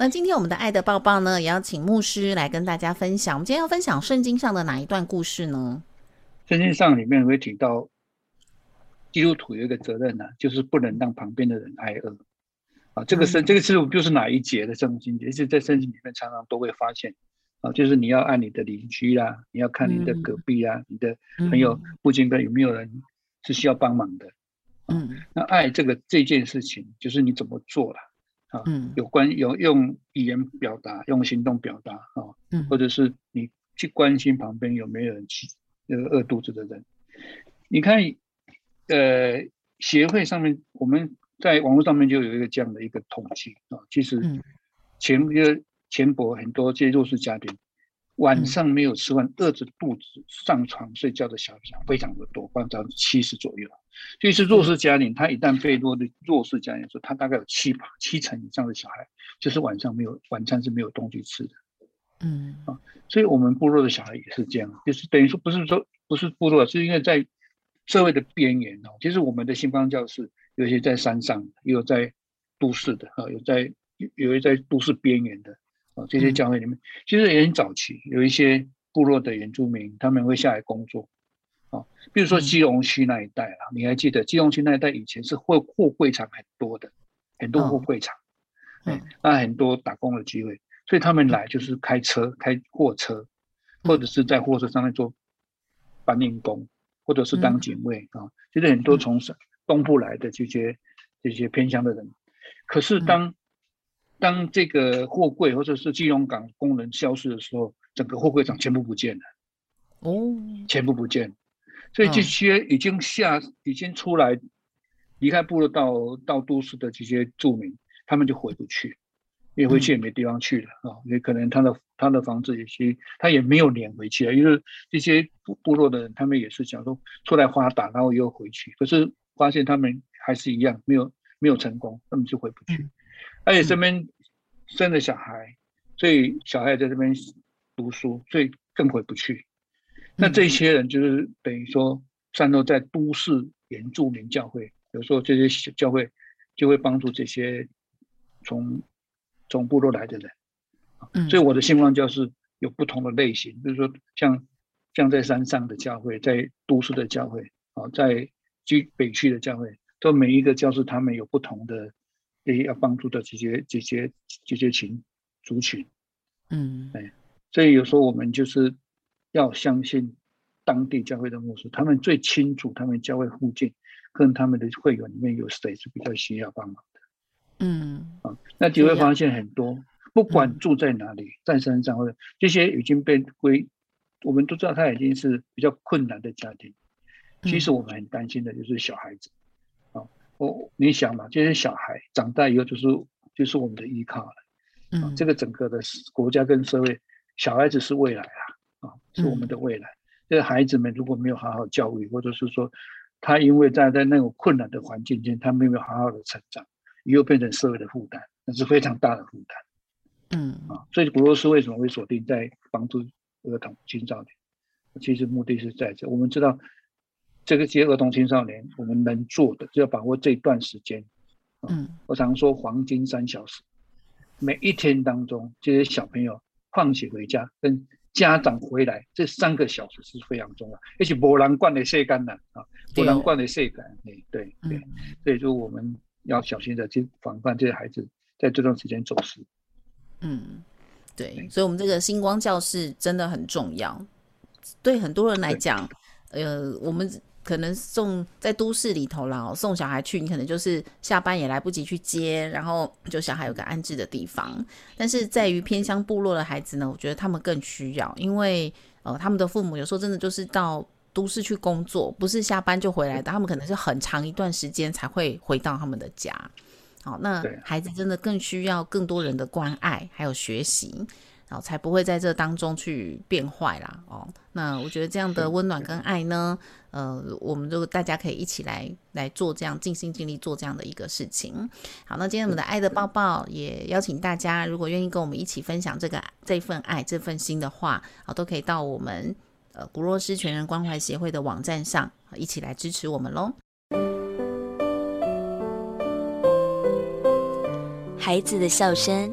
那今天我们的爱的抱抱呢，也要请牧师来跟大家分享。我们今天要分享圣经上的哪一段故事呢？圣经上里面会提到，基督徒有一个责任呢、就是不能让旁边的人挨饿。啊，这个圣、这个是就是哪一节的圣经节？是在圣经里面常常都会发现。啊，就是你要爱你的邻居啦，你要看你的隔壁啊，你的朋友附近的有没有人是需要帮忙的。嗯那爱这个这件事情，就是你怎么做了。啊，嗯有关有用语言表达，用行动表达啊，嗯或者是你去关心旁边有没有人去那个饿肚子的人。你看，呃，协会上面我们在网络上面就有一个这样的一个统计啊，其实嗯前个前博很多这些弱势家庭。晚上没有吃饭，饿着肚子上床睡觉的小孩非常的多，放到七十左右。所以是弱势家庭，他一旦被弱的弱势家庭说，他大概有七八七成以上的小孩，就是晚上没有晚餐是没有东西吃的。嗯啊所以我们部落的小孩也是这样，就是等于说不是说不是部落，是因为在社会的边缘哦。其实我们的新光教室有些在山上，也有在都市的啊，有在有有些在都市边缘的啊，这些教会里面，其实也很早期，有一些部落的原住民他们会下来工作。啊，比如说基隆区那一带啊，你还记得基隆区那一带以前是货货柜场很多的，很多货柜场，嗯哎，那很多打工的机会，所以他们来就是开车、开货车，或者是在货车上面做搬运工，或者是当警卫啊。就是很多从东部来的这些这些偏乡的人，可是当当这个货柜或者是金融港工人消失的时候，整个货柜厂全部不见了，哦。全部不见了。所以这些已经下已经出来离开部落到到都市的这些住民，他们就回不去，因为回去也没地方去了啊，也可能他的他的房子也是他也没有脸回去了，因为这些部部落的人，他们也是想说出来发达，然后又回去，可是发现他们还是一样没有没有成功，他们就回不去，而且这边生了小孩，所以小孩在这边读书，所以更回不去。那这些人就是等于说散落在都市原住民教会，有时候这些教会就会帮助这些从从部落来的人。嗯所以我的信望教是有不同的类型，比如说像像在山上的教会，在都市的教会，啊，在居北区的教会，都每一个教室他们有不同的这些要帮助的这些这些这些群族群。嗯哎所以有时候我们就是要相信当地教会的牧师，他们最清楚他们教会附近跟他们的会员里面有谁是比较需要帮忙的嗯啊。那你会发现很多，不管住在哪里，在山上或者这些已经被归，我们都知道他已经是比较困难的家庭。其实我们很担心的就是小孩子啊，我你想嘛，这些小孩长大以后就是就是我们的依靠了。啊嗯，这个整个的国家跟社会，小孩子是未来啊，啊，是我们的未来。这个孩子们如果没有好好教育，或者是说他因为在在那种困难的环境间，他没有好好的成长，以后变成社会的负担，那是非常大的负担嗯啊。所以俄罗斯为什么会锁定在帮助儿童青少年？其实目的是在这，我们知道这个些儿童青少年，我们能做的就要把握这段时间。嗯。我常说黄金三小时，每一天当中，这些小朋友放学回家跟家长回来这三个小时是非常重要，而且波兰罐的晒干了啊，波兰罐的晒干，对对对，嗯。所以说我们要小心的去防范这些孩子在这段时间走失。嗯，对，所以我们这个星光教室真的很重要。对很多人来讲，呃，我们可能送在都市里头啦，送小孩去，你可能就是下班也来不及去接，然后就小孩有个安置的地方。但是在于偏乡部落的孩子呢，我觉得他们更需要，因为呃，他们的父母有时候真的就是到都市去工作，不是下班就回来的，他们可能是很长一段时间才会回到他们的家。好，那孩子真的更需要更多人的关爱，还有学习。然后才不会在这当中去变坏啦哦。那我觉得这样的温暖跟爱呢，呃，我们就大家可以一起来来做这样尽心尽力做这样的一个事情。好，那今天我们的爱的抱抱也邀请大家，如果愿意跟我们一起分享这个这份爱这份心的话，好，都可以到我们呃古若斯全人关怀协会的网站上一起来支持我们喽。孩子的笑声。